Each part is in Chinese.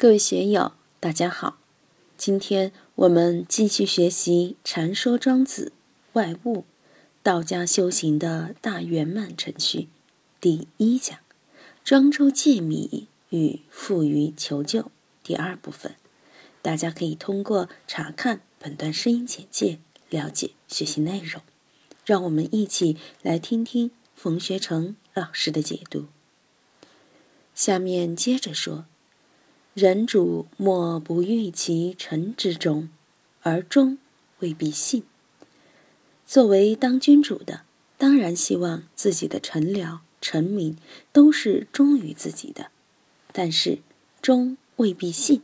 各位学友，大家好。今天我们继续学习《禅说庄子外物》，道家修行的大圆满程序第一讲“庄周借米与富于求救”第二部分。大家可以通过查看本段声音简介了解学习内容。让我们一起来听听冯学成老师的解读。下面接着说。人主莫不欲其臣之忠，而忠未必信。作为当君主的，当然希望自己的臣僚、臣民都是忠于自己的，但是忠未必信。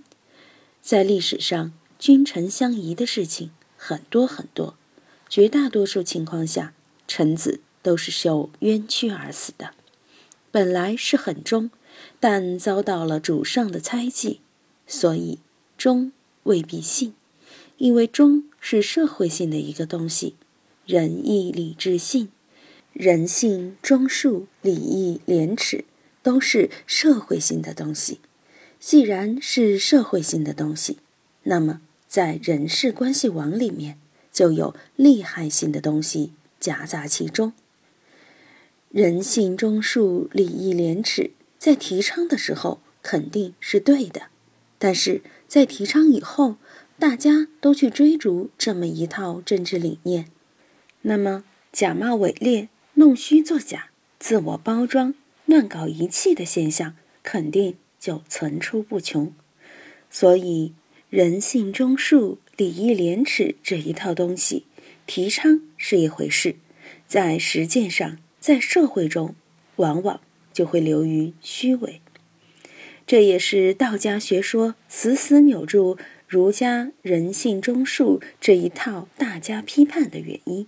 在历史上，君臣相疑的事情很多很多，绝大多数情况下，臣子都是受冤屈而死的。本来是很忠。但遭到了主上的猜忌，所以忠未必信，因为忠是社会性的一个东西，仁义礼智信、人性忠恕、礼义廉耻都是社会性的东西。既然是社会性的东西，那么在人事关系网里面就有利害性的东西夹杂其中。人性忠恕、礼义廉耻。在提倡的时候肯定是对的，但是在提倡以后，大家都去追逐这么一套政治理念，那么假冒伪劣、弄虚作假、自我包装、乱搞一气的现象肯定就层出不穷。所以，人性忠恕、礼义廉耻这一套东西，提倡是一回事，在实践上，在社会中，往往。就会流于虚伪，这也是道家学说死死扭住儒家人性中术这一套大家批判的原因，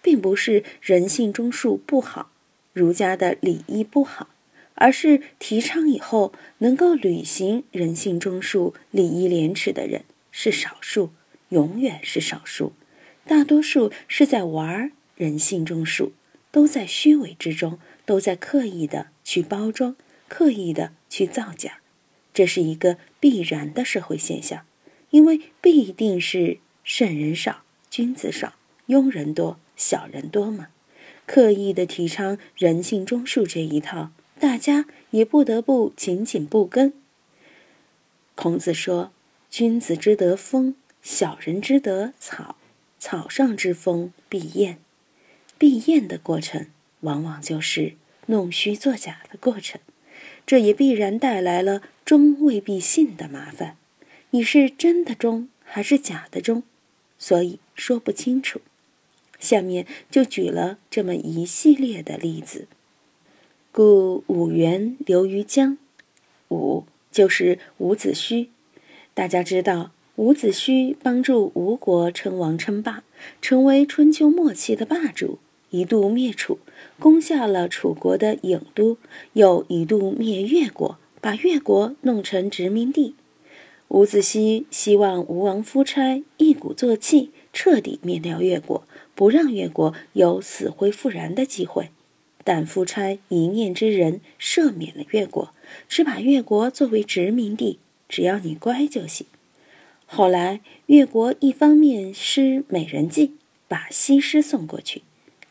并不是人性中术不好，儒家的礼仪不好，而是提倡以后能够履行人性中术、礼义廉耻的人是少数，永远是少数，大多数是在玩人性中术，都在虚伪之中。都在刻意的去包装，刻意的去造假，这是一个必然的社会现象，因为必定是圣人少，君子少，庸人多，小人多嘛。刻意的提倡人性中恕这一套，大家也不得不紧紧不跟。孔子说：“君子之德风，小人之德草。草上之风必厌，必验的过程。”往往就是弄虚作假的过程，这也必然带来了忠未必信的麻烦。你是真的忠还是假的忠，所以说不清楚。下面就举了这么一系列的例子。故五原流于江，五就是伍子胥。大家知道，伍子胥帮助吴国称王称霸，成为春秋末期的霸主。一度灭楚，攻下了楚国的郢都，又一度灭越国，把越国弄成殖民地。伍子胥希望吴王夫差一鼓作气，彻底灭掉越国，不让越国有死灰复燃的机会。但夫差一念之仁，赦免了越国，只把越国作为殖民地，只要你乖就行。后来越国一方面施美人计，把西施送过去。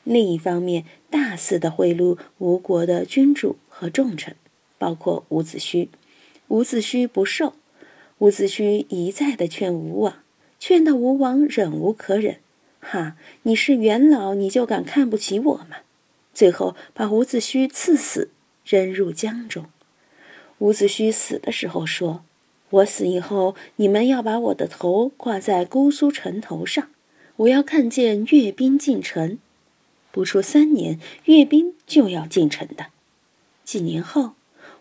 另一方面，大肆的贿赂吴国的君主和重臣，包括伍子胥。伍子胥不受，伍子胥一再的劝吴王，劝到吴王忍无可忍。哈，你是元老，你就敢看不起我吗？最后把伍子胥赐死，扔入江中。伍子胥死的时候说：“我死以后，你们要把我的头挂在姑苏城头上，我要看见阅兵进城。”不出三年，阅兵就要进城的。几年后，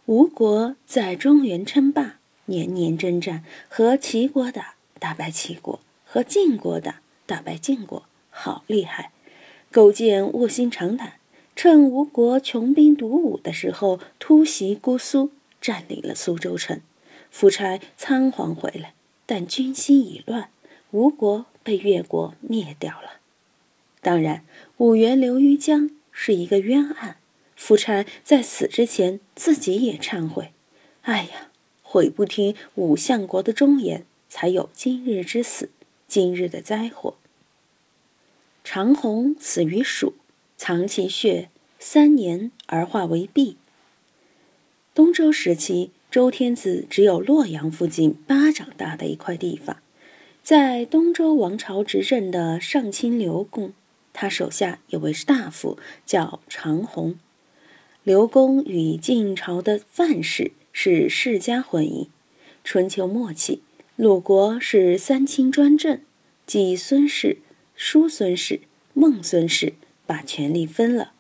吴国在中原称霸，年年征战，和齐国打，打败齐国；和晋国打，打败晋国，好厉害！勾践卧薪尝胆，趁吴国穷兵黩武的时候，突袭姑苏，占领了苏州城。夫差仓皇回来，但军心已乱，吴国被越国灭掉了。当然。五元流于江是一个冤案，夫差在死之前自己也忏悔：“哎呀，悔不听武相国的忠言，才有今日之死，今日的灾祸。长虹死于蜀，藏其血三年而化为璧。东周时期，周天子只有洛阳附近巴掌大的一块地方，在东周王朝执政的上卿刘公，他手下有位大夫叫长虹。刘公与晋朝的范氏是世家婚姻。春秋末期，鲁国是三卿专政，即孙氏、叔孙氏。孟孙氏把权力分了，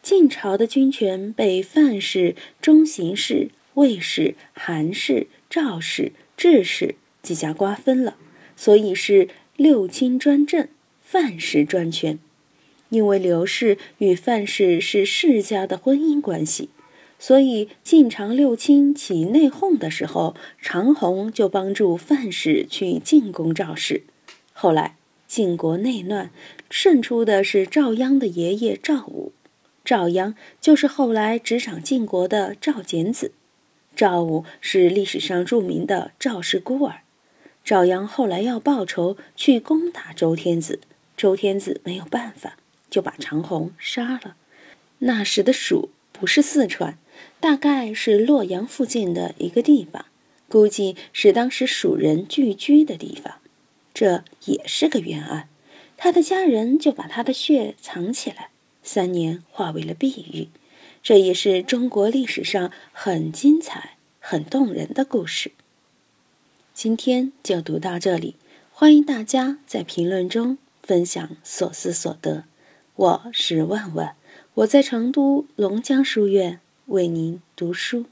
晋朝的军权被范氏、中行氏、魏氏、韩氏、赵氏、智氏几家瓜分了，所以是六卿专政，范氏专权。因为刘氏与范氏是世家的婚姻关系，所以晋长六卿起内讧的时候，长虹就帮助范氏去进攻赵氏。后来。晋国内乱，胜出的是赵鞅的爷爷赵武。赵鞅就是后来执掌晋国的赵简子。赵武是历史上著名的赵氏孤儿。赵鞅后来要报仇，去攻打周天子。周天子没有办法，就把长虹杀了。那时的蜀不是四川，大概是洛阳附近的一个地方，估计是当时蜀人聚居的地方。这也是个冤案，他的家人就把他的血藏起来，三年化为了碧玉。这也是中国历史上很精彩、很动人的故事。今天就读到这里，欢迎大家在评论中分享所思所得。我是万万，我在成都龙江书院为您读书。